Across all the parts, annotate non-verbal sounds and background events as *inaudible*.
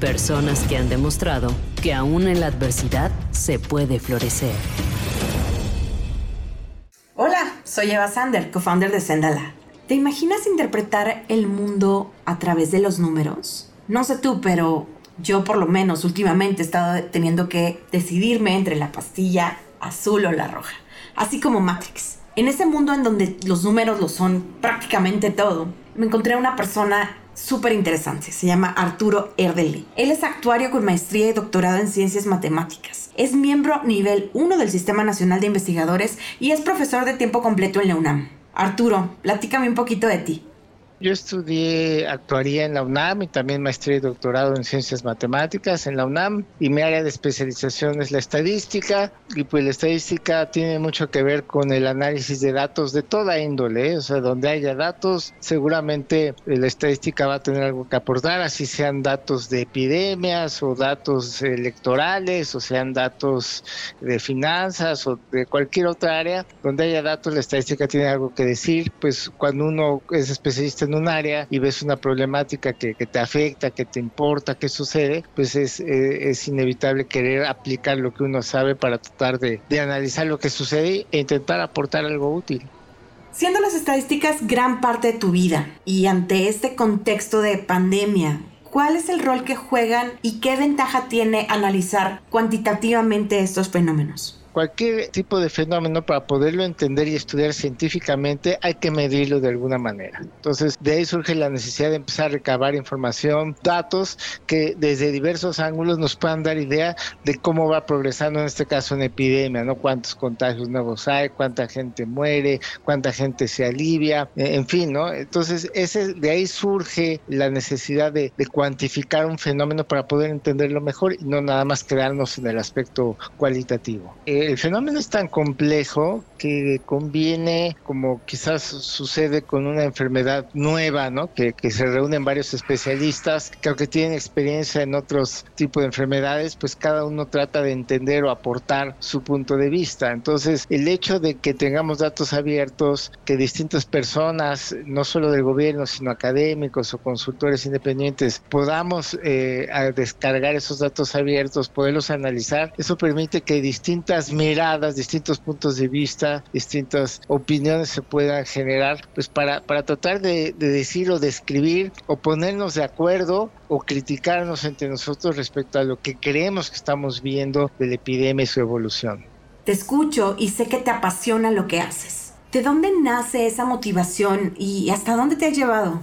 personas que han demostrado que aún en la adversidad se puede florecer. Hola, soy Eva Sander, co-founder de Sendala. ¿Te imaginas interpretar el mundo a través de los números? No sé tú, pero yo por lo menos últimamente he estado teniendo que decidirme entre la pastilla azul o la roja, así como Matrix. En ese mundo en donde los números lo son prácticamente todo, me encontré a una persona súper interesante. Se llama Arturo Erdeli. Él es actuario con maestría y doctorado en ciencias matemáticas. Es miembro nivel 1 del Sistema Nacional de Investigadores y es profesor de tiempo completo en la UNAM. Arturo, platícame un poquito de ti. Yo estudié actuaría en la UNAM y también maestría y doctorado en ciencias matemáticas en la UNAM. Y mi área de especialización es la estadística. Y pues la estadística tiene mucho que ver con el análisis de datos de toda índole, ¿eh? o sea, donde haya datos seguramente la estadística va a tener algo que aportar, así sean datos de epidemias o datos electorales o sean datos de finanzas o de cualquier otra área, donde haya datos la estadística tiene algo que decir, pues cuando uno es especialista en un área y ves una problemática que, te afecta, que te importa, que sucede, pues es, eh, es inevitable querer aplicar lo que uno sabe para tratar de, de analizar lo que sucede e intentar aportar algo útil. Siendo las estadísticas gran parte de tu vida y ante este contexto de pandemia, ¿cuál es el rol que juegan y qué ventaja tiene analizar cuantitativamente estos fenómenos? Cualquier tipo de fenómeno para poderlo entender y estudiar científicamente hay que medirlo de alguna manera. Entonces, de ahí surge la necesidad de empezar a recabar información, datos que desde diversos ángulos nos puedan dar idea de cómo va progresando en este caso una epidemia, ¿no? Cuántos contagios nuevos hay, cuánta gente muere, cuánta gente se alivia, eh, en fin, ¿no? Entonces, ese, de ahí surge la necesidad de, de cuantificar un fenómeno para poder entenderlo mejor y no nada más quedarnos en el aspecto cualitativo. Eh, el fenómeno es tan complejo que conviene, como quizás sucede con una enfermedad nueva, ¿no? Que, se reúnen varios especialistas que aunque tienen experiencia en otros tipos de enfermedades, pues cada uno trata de entender o aportar su punto de vista. Entonces, el hecho de que tengamos datos abiertos, que distintas personas, no solo del gobierno, sino académicos o consultores independientes, podamos eh, descargar esos datos abiertos, poderlos analizar, eso permite que distintas miradas, distintos puntos de vista, distintas opiniones se puedan generar, pues para, para tratar de, de decir o describir o ponernos de acuerdo o criticarnos entre nosotros respecto a lo que creemos que estamos viendo de la epidemia y su evolución. Te escucho y sé que te apasiona lo que haces. ¿De dónde nace esa motivación y hasta dónde te ha llevado?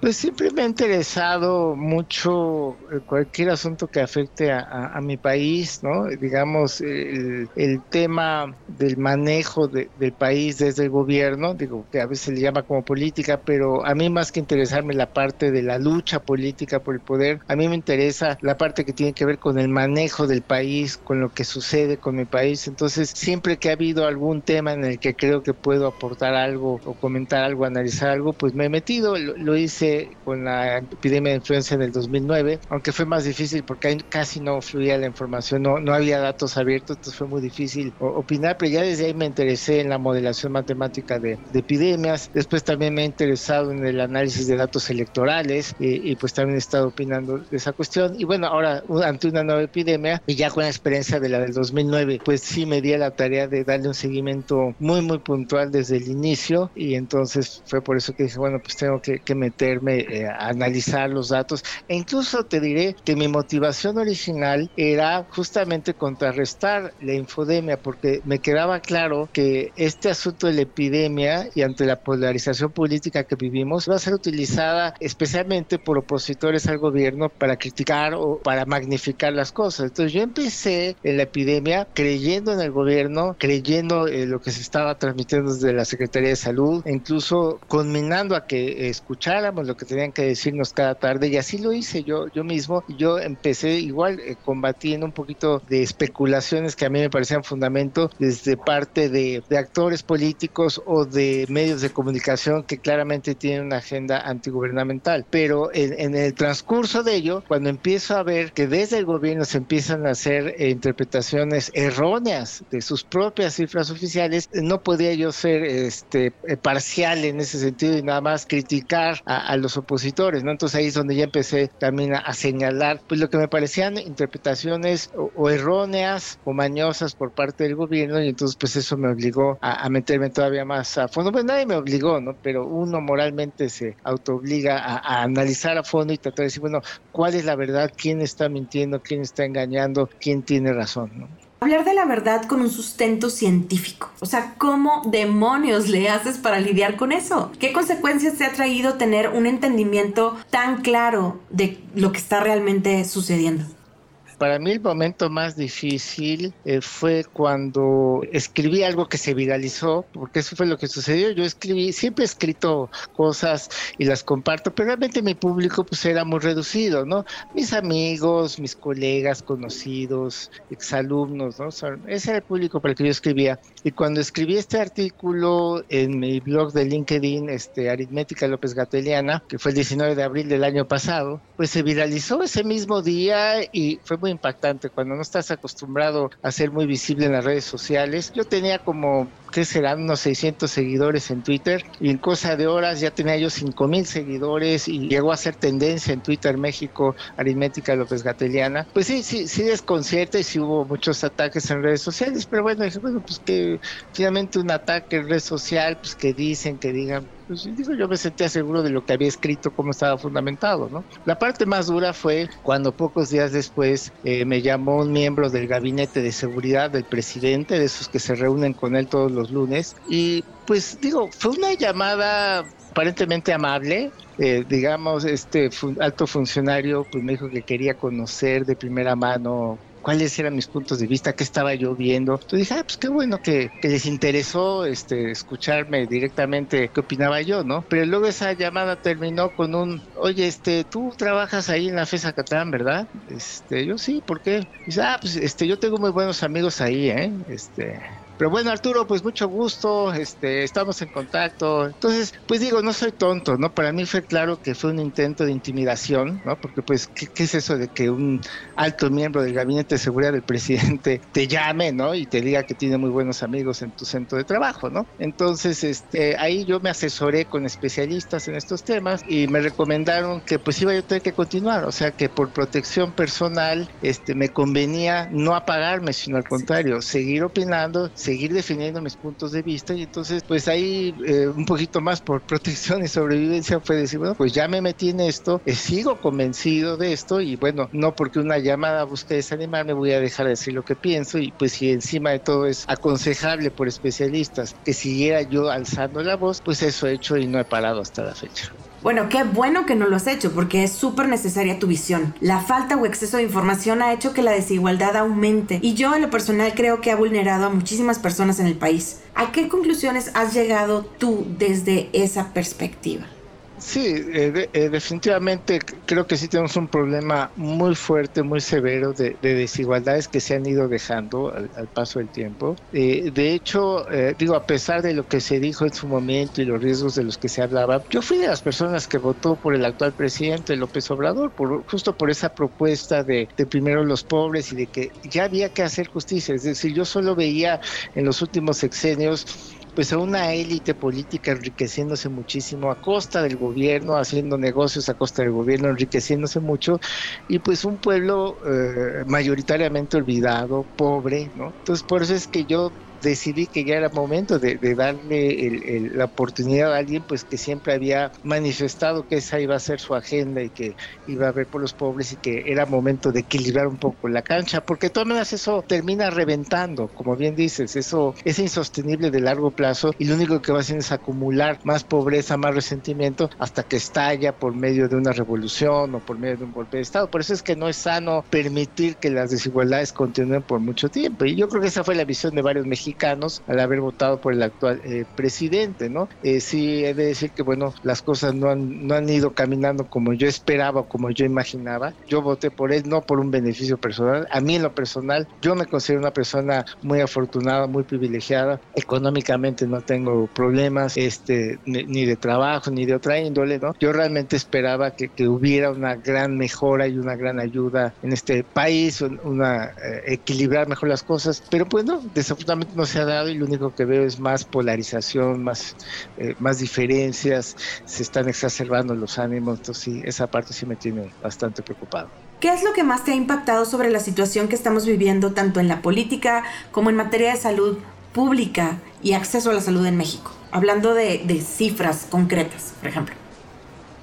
Pues siempre me ha interesado mucho eh, cualquier asunto que afecte a, mi país, ¿no? Digamos, el, tema del manejo del país desde el gobierno, digo, que a veces se le llama como política, pero a mí más que interesarme la parte de la lucha política por el poder, a mí me interesa la parte que tiene que ver con el manejo del país, con lo que sucede con mi país. Entonces, siempre que ha habido algún tema en el que creo que puedo aportar algo o comentar algo, analizar algo, pues me he metido, lo hice con la epidemia de influenza en el 2009, aunque fue más difícil porque casi no fluía la información, no, no había datos abiertos, entonces fue muy difícil opinar, pero ya desde ahí me interesé en la modelación matemática de, epidemias, después también me he interesado en el análisis de datos electorales y, pues también he estado opinando de esa cuestión. Y bueno, ahora ante una nueva epidemia y ya con la experiencia de la del 2009, pues sí me di a la tarea de darle un seguimiento muy muy puntual desde el inicio y entonces fue por eso que dije, bueno, pues tengo que, que meter eh, a analizar los datos. E incluso te diré que mi motivación original era justamente contrarrestar la infodemia, porque me quedaba claro que este asunto de la epidemia y ante la polarización política que vivimos va a ser utilizada especialmente por opositores al gobierno para criticar o para magnificar las cosas. Entonces yo empecé en la epidemia creyendo en el gobierno, creyendo en lo que se estaba transmitiendo desde la Secretaría de Salud, incluso conminando a que escucháramos lo que tenían que decirnos cada tarde y así lo hice yo, yo mismo. Yo empecé igual eh, combatiendo un poquito de especulaciones que a mí me parecían fundamento desde parte de, de actores políticos o de medios de comunicación que claramente tienen una agenda antigubernamental. Pero en, en el transcurso de ello, cuando empiezo a ver que desde el gobierno se empiezan a hacer eh, interpretaciones erróneas de sus propias cifras oficiales, no podía yo ser este, eh, parcial en ese sentido y nada más criticar a, los opositores, ¿no? Entonces ahí es donde ya empecé también a, señalar, pues lo que me parecían interpretaciones o, erróneas o mañosas por parte del gobierno y entonces pues eso me obligó a, meterme todavía más a fondo. Pues nadie me obligó, ¿no? Pero uno moralmente se autoobliga a, a analizar a fondo y tratar de decir, bueno, ¿cuál es la verdad? ¿Quién está mintiendo? ¿Quién está engañando? ¿Quién tiene razón? ¿no? Hablar de la verdad con un sustento científico. O sea, ¿cómo demonios le haces para lidiar con eso? ¿Qué consecuencias te ha traído tener un entendimiento tan claro de lo que está realmente sucediendo? Para mí el momento más difícil eh, fue cuando escribí algo que se viralizó, porque eso fue lo que sucedió. Yo escribí, siempre he escrito cosas y las comparto, pero realmente mi público pues era muy reducido, ¿no? Mis amigos, mis colegas, conocidos, exalumnos, ¿no? ese era el público para el que yo escribía. Y cuando escribí este artículo en mi blog de LinkedIn, este, Aritmética López Gateliana, que fue el 19 de abril del año pasado, pues se viralizó ese mismo día y fue muy impactante cuando no estás acostumbrado a ser muy visible en las redes sociales. Yo tenía como, ¿qué serán? Unos 600 seguidores en Twitter y en cosa de horas ya tenía yo 5000 seguidores y llegó a ser tendencia en Twitter México, aritmética López Gateliana. Pues sí, sí, sí desconcierta y sí hubo muchos ataques en redes sociales, pero bueno, dije, bueno, pues que finalmente un ataque en red social, pues que dicen, que digan, pues digo, yo me sentía seguro de lo que había escrito, cómo estaba fundamentado, ¿no? La parte más dura fue cuando pocos días después eh, me llamó un miembro del gabinete de seguridad del presidente, de esos que se reúnen con él todos los lunes, y pues digo, fue una llamada aparentemente amable, eh, digamos, este alto funcionario pues me dijo que quería conocer de primera mano cuáles eran mis puntos de vista, qué estaba yo viendo. Entonces dije, ah, pues qué bueno que, les interesó este, escucharme directamente qué opinaba yo, ¿no? Pero luego esa llamada terminó con un, oye, este, tú trabajas ahí en la FESA Catán, ¿verdad? Este, yo sí, ¿por qué? Dice, ah, pues este, yo tengo muy buenos amigos ahí, ¿eh? Este, pero bueno, Arturo, pues mucho gusto, este, estamos en contacto. Entonces, pues digo, no soy tonto, ¿no? Para mí fue claro que fue un intento de intimidación, ¿no? Porque pues, ¿qué, es eso de que un alto miembro del gabinete de seguridad del presidente *laughs* te llame, ¿no? Y te diga que tiene muy buenos amigos en tu centro de trabajo, ¿no? Entonces, este, ahí yo me asesoré con especialistas en estos temas y me recomendaron que pues iba yo a tener que continuar, o sea, que por protección personal, este, me convenía no apagarme, sino al contrario, seguir opinando, seguir definiendo mis puntos de vista y entonces pues ahí eh, un poquito más por *laughs* protección y sobrevivencia fue decir, bueno, pues ya me metí en esto, eh, sigo convencido de esto y bueno, no porque una llamada busque desanimarme voy a dejar de decir lo que pienso y pues si encima de todo es aconsejable por especialistas que siguiera yo alzando la voz, pues eso he hecho y no he parado hasta la fecha. Bueno, qué bueno que no lo has hecho porque es súper necesaria tu visión. La falta o exceso de información ha hecho que la desigualdad aumente y yo en lo personal creo que ha vulnerado a muchísimas personas en el país. ¿A qué conclusiones has llegado tú desde esa perspectiva? Sí, eh, eh, definitivamente creo que sí tenemos un problema muy fuerte, muy severo de, desigualdades que se han ido dejando al, paso del tiempo. Eh, de hecho, digo, a pesar de lo que se dijo en su momento y los riesgos de los que se hablaba, yo fui de las personas que votó por el actual presidente López Obrador, por, justo por esa propuesta de, de primero los pobres y de que ya había que hacer justicia. Es decir, yo solo veía en los últimos sexenios pues a una élite política enriqueciéndose muchísimo a costa del gobierno, haciendo negocios a costa del gobierno, enriqueciéndose mucho, y pues un pueblo eh, mayoritariamente olvidado, pobre, ¿no? Entonces por eso es que yo decidí que ya era momento de, darle la oportunidad a alguien pues que siempre había manifestado que esa iba a ser su agenda y que iba a ver por los pobres y que era momento de equilibrar un poco la cancha, porque de todas maneras eso termina reventando, como bien dices, eso es insostenible de largo plazo y lo único que va a hacer es acumular más pobreza, más resentimiento hasta que estalla por medio de una revolución o por medio de un golpe de Estado. Por eso es que no es sano permitir que las desigualdades continúen por mucho tiempo y yo creo que esa fue la visión de varios mexicanos mexicanos al haber votado por el actual eh, presidente, ¿no? Eh, sí, he de decir que, bueno, las cosas no han, no han ido caminando como yo esperaba, como yo imaginaba. Yo voté por él no por un beneficio personal. A mí en lo personal, yo me considero una persona muy afortunada, muy privilegiada. Económicamente no tengo problemas, este, ni, de trabajo, ni de otra índole, ¿no? Yo realmente esperaba que, hubiera una gran mejora y una gran ayuda en este país, una eh, equilibrar mejor las cosas, pero pues no, desafortunadamente no se ha dado y lo único que veo es más polarización, más, eh, más diferencias, se están exacerbando los ánimos, entonces sí, esa parte sí me tiene bastante preocupado. ¿Qué es lo que más te ha impactado sobre la situación que estamos viviendo tanto en la política como en materia de salud pública y acceso a la salud en México? Hablando de, de cifras concretas, por ejemplo.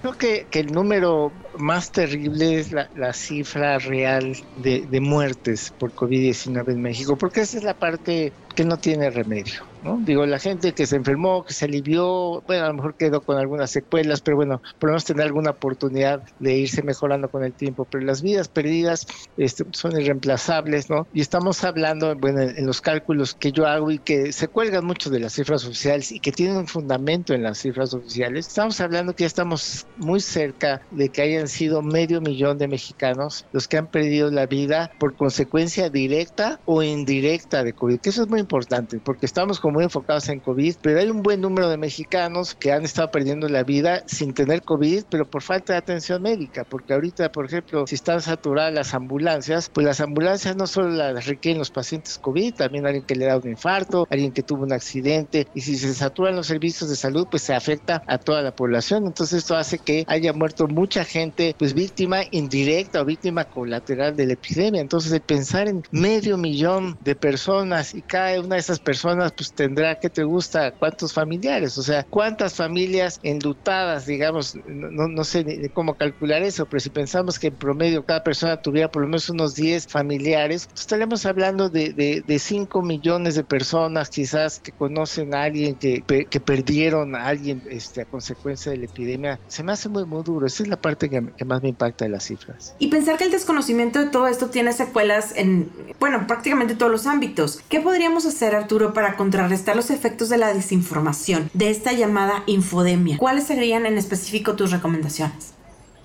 Creo que, que, el número más terrible es la, la cifra real de, de, muertes por COVID-19 en México, porque esa es la parte que no tiene remedio. ¿no? Digo, la gente que se enfermó, que se alivió, bueno, a lo mejor quedó con algunas secuelas, pero bueno, por lo menos tener alguna oportunidad de irse mejorando con el tiempo. Pero las vidas perdidas este, son irreemplazables, ¿no? Y estamos hablando, bueno, en, los cálculos que yo hago y que se cuelgan mucho de las cifras oficiales y que tienen un fundamento en las cifras oficiales, estamos hablando que ya estamos muy cerca de que hayan sido medio millón de mexicanos los que han perdido la vida por consecuencia directa o indirecta de COVID, que eso es muy importante, porque estamos como muy enfocados en COVID, pero hay un buen número de mexicanos que han estado perdiendo la vida sin tener COVID, pero por falta de atención médica, porque ahorita, por ejemplo, si están saturadas las ambulancias, pues las ambulancias no solo las requieren los pacientes COVID, también alguien que le da un infarto, alguien que tuvo un accidente, y si se saturan los servicios de salud, pues se afecta a toda la población. Entonces esto hace que haya muerto mucha gente, pues víctima indirecta o víctima colateral de la epidemia. Entonces el pensar en medio millón de personas y cada una de esas personas pues tendrá que te gusta cuántos familiares, o sea, cuántas familias endutadas, digamos, no, no sé cómo calcular eso, pero si pensamos que en promedio cada persona tuviera por lo menos unos 10 familiares, pues estaríamos hablando de, de, de 5 millones de personas quizás que conocen a alguien que, que perdieron a alguien este, a consecuencia de la epidemia. Se me hace muy, muy duro. Esa es la parte que, que más me impacta de las cifras. Y pensar que el desconocimiento de todo esto tiene secuelas en, bueno, prácticamente todos los ámbitos. ¿Qué podríamos hacer, Arturo, para contrarrestar estar los efectos de la desinformación, de esta llamada infodemia. ¿Cuáles serían en específico tus recomendaciones?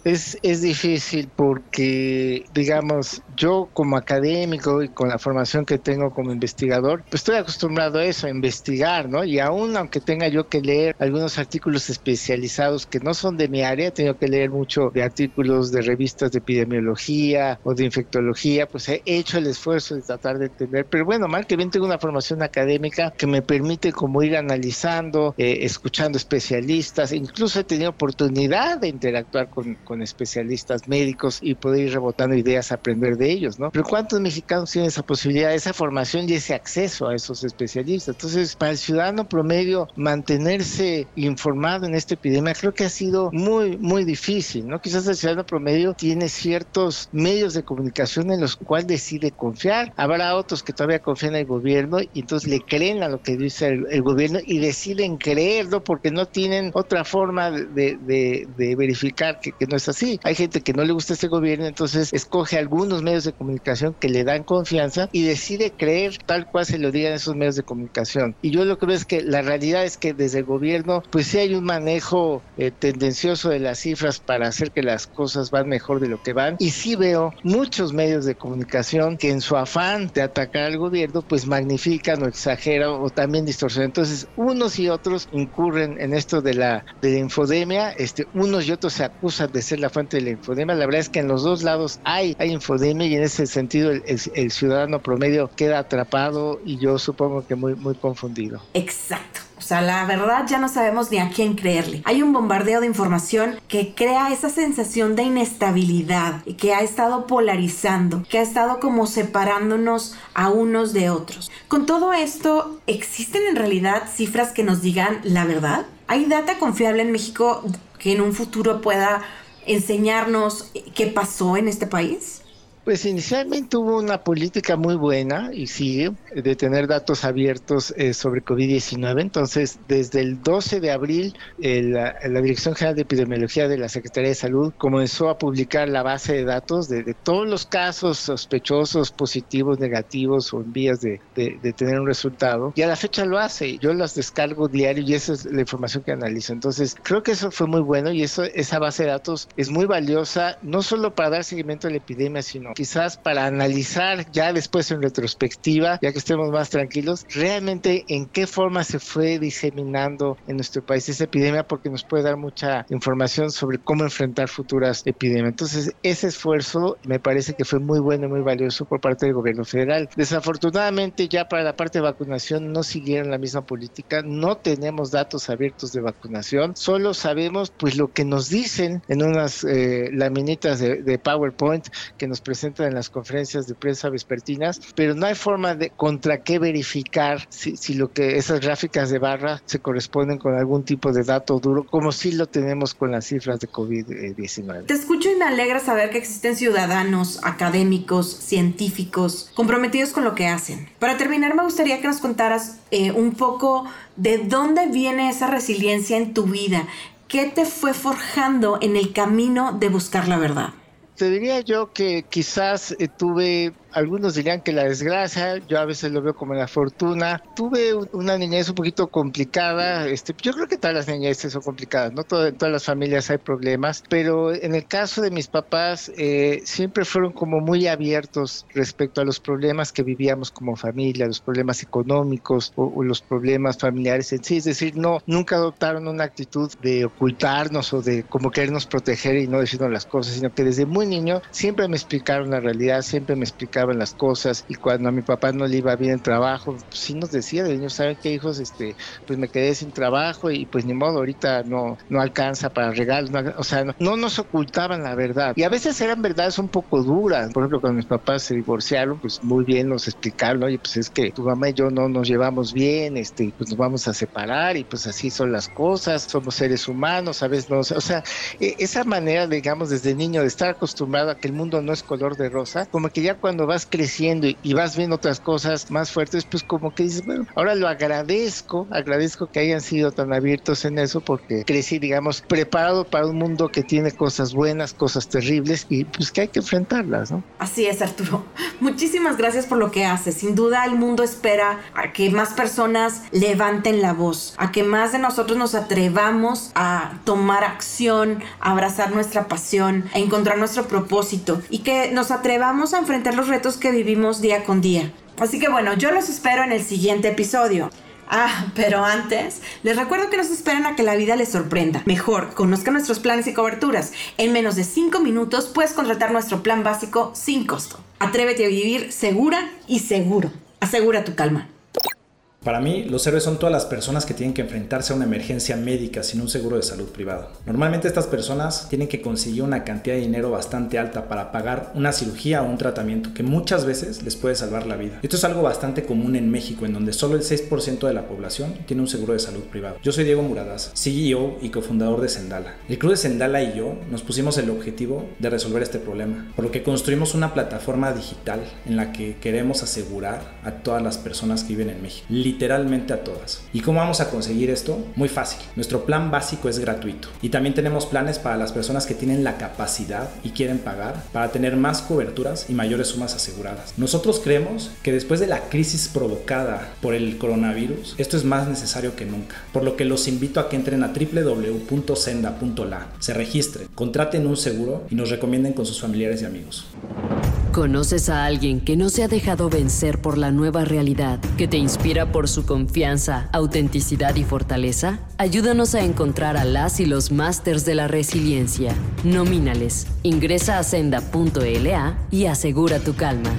Es, es difícil porque, digamos, yo como académico y con la formación que tengo como investigador, pues estoy acostumbrado a eso, a investigar, ¿no? Y aún aunque tenga yo que leer algunos artículos especializados que no son de mi área, tengo que leer mucho de artículos de revistas de epidemiología o de infectología, pues he hecho el esfuerzo de tratar de entender. Pero bueno, mal que bien tengo una formación académica que me permite como ir analizando, eh, escuchando especialistas, incluso he tenido oportunidad de interactuar con, con especialistas médicos y poder ir rebotando ideas, aprender de ellos, ¿no? Pero ¿cuántos mexicanos tienen esa posibilidad, esa formación y ese acceso a esos especialistas? Entonces, para el ciudadano promedio, mantenerse informado en esta epidemia creo que ha sido muy, muy difícil, ¿no? Quizás el ciudadano promedio tiene ciertos medios de comunicación en los cuales decide confiar. Habrá otros que todavía confían en el gobierno y entonces le creen a lo que dice el, gobierno y deciden creerlo porque no tienen otra forma de, verificar que, que no es así. Hay gente que no le gusta este gobierno, entonces escoge algunos medios de comunicación que le dan confianza y decide creer tal cual se lo digan esos medios de comunicación. Y yo lo que veo es que la realidad es que desde el gobierno, pues sí hay un manejo eh, tendencioso de las cifras para hacer que las cosas van mejor de lo que van. Y sí veo muchos medios de comunicación que en su afán de atacar al gobierno, pues magnifican o exageran o también distorsionan. Entonces, unos y otros incurren en esto de la, de la infodemia, este, unos y otros se acusan de ser la fuente de la infodemia. La verdad es que en los dos lados hay, hay infodemia y en ese sentido el, el, ciudadano promedio queda atrapado y yo supongo que muy, muy confundido. Exacto. O sea, la verdad ya no sabemos ni a quién creerle. Hay un bombardeo de información que crea esa sensación de inestabilidad y que ha estado polarizando, que ha estado como separándonos a unos de otros. Con todo esto, ¿existen en realidad cifras que nos digan la verdad? ¿Hay data confiable en México que en un futuro pueda enseñarnos qué pasó en este país? Pues inicialmente hubo una política muy buena y sigue de tener datos abiertos eh, sobre COVID-19. Entonces, desde el 12 de abril, la, Dirección General de Epidemiología de la Secretaría de Salud comenzó a publicar la base de datos de, todos los casos sospechosos, positivos, negativos o en vías de, de, tener un resultado. Y a la fecha lo hace. Yo las descargo diario y esa es la información que analizo. Entonces, creo que eso fue muy bueno y eso, esa base de datos es muy valiosa, no solo para dar seguimiento a la epidemia, sino quizás para analizar ya después en retrospectiva, ya que estemos más tranquilos, realmente en qué forma se fue diseminando en nuestro país esa epidemia, porque nos puede dar mucha información sobre cómo enfrentar futuras epidemias. Entonces, ese esfuerzo me parece que fue muy bueno y muy valioso por parte del gobierno federal. Desafortunadamente, ya para la parte de vacunación no siguieron la misma política, no tenemos datos abiertos de vacunación, solo sabemos pues lo que nos dicen en unas eh, laminitas de, de PowerPoint que nos presentan en las conferencias de prensa vespertinas, pero no hay forma de contra qué verificar si, si lo que esas gráficas de barra se corresponden con algún tipo de dato duro, como si lo tenemos con las cifras de COVID-19. Te escucho y me alegra saber que existen ciudadanos, académicos, científicos, comprometidos con lo que hacen. Para terminar, me gustaría que nos contaras eh, un poco de dónde viene esa resiliencia en tu vida. ¿Qué te fue forjando en el camino de buscar la verdad? Te diría yo que quizás eh, tuve algunos dirían que la desgracia, yo a veces lo veo como la fortuna. Tuve una niñez un poquito complicada, este, yo creo que todas las niñeces son complicadas, ¿no? en todas las familias hay problemas, pero en el caso de mis papás eh, siempre fueron como muy abiertos respecto a los problemas que vivíamos como familia, los problemas económicos o, los problemas familiares en sí, es decir, no, nunca adoptaron una actitud de ocultarnos o de como querernos proteger y no decirnos las cosas, sino que desde muy niño siempre me explicaron la realidad, siempre me explicaron las cosas y cuando a mi papá no le iba bien el trabajo, pues sí nos decía de niños, ¿saben qué hijos? Este, pues me quedé sin trabajo y pues ni modo, ahorita no, no alcanza para regalos, o sea, no, nos ocultaban la verdad. Y a veces eran verdades un poco duras, por ejemplo, cuando mis papás se divorciaron, pues muy bien nos explicaron, oye, pues es que tu mamá y yo no nos llevamos bien, este, pues nos vamos a separar y pues así son las cosas, somos seres humanos, a veces no, o sea, e, esa manera, digamos, desde niño de estar acostumbrado a que el mundo no es color de rosa, como que ya cuando vas creciendo y, vas viendo otras cosas más fuertes, pues como que dices, bueno, ahora lo agradezco, agradezco que hayan sido tan abiertos en eso porque crecí, digamos, preparado para un mundo que tiene cosas buenas, cosas terribles y pues que hay que enfrentarlas, ¿no? Así es, Arturo. Muchísimas gracias por lo que haces. Sin duda el mundo espera a que más personas levanten la voz, a que más de nosotros nos atrevamos a tomar acción, a abrazar nuestra pasión, a encontrar nuestro propósito y que nos atrevamos a enfrentar los que vivimos día con día. Así que bueno, yo los espero en el siguiente episodio. Ah, pero antes, les recuerdo que nos esperan a que la vida les sorprenda. Mejor, conozca nuestros planes y coberturas. En menos de 5 minutos puedes contratar nuestro plan básico sin costo. Atrévete a vivir segura y seguro. Asegura tu calma. Para mí, los héroes son todas las personas que tienen que enfrentarse a una emergencia médica sin un seguro de salud privado. Normalmente estas personas tienen que conseguir una cantidad de dinero bastante alta para pagar una cirugía o un tratamiento que muchas veces les puede salvar la vida. Esto es algo bastante común en México, en donde solo el 6% de la población tiene un seguro de salud privado. Yo soy Diego Muradas, CEO y cofundador de Sendala. El club de Sendala y yo nos pusimos el objetivo de resolver este problema, por lo que construimos una plataforma digital en la que queremos asegurar a todas las personas que viven en México literalmente a todas. ¿Y cómo vamos a conseguir esto? Muy fácil. Nuestro plan básico es gratuito y también tenemos planes para las personas que tienen la capacidad y quieren pagar para tener más coberturas y mayores sumas aseguradas. Nosotros creemos que después de la crisis provocada por el coronavirus, esto es más necesario que nunca, por lo que los invito a que entren a www.senda.la, se registren, contraten un seguro y nos recomienden con sus familiares y amigos. ¿Conoces a alguien que no se ha dejado vencer por la nueva realidad, que te inspira por su confianza, autenticidad y fortaleza? Ayúdanos a encontrar a las y los másters de la resiliencia. Nomínales. Ingresa a senda.la y asegura tu calma.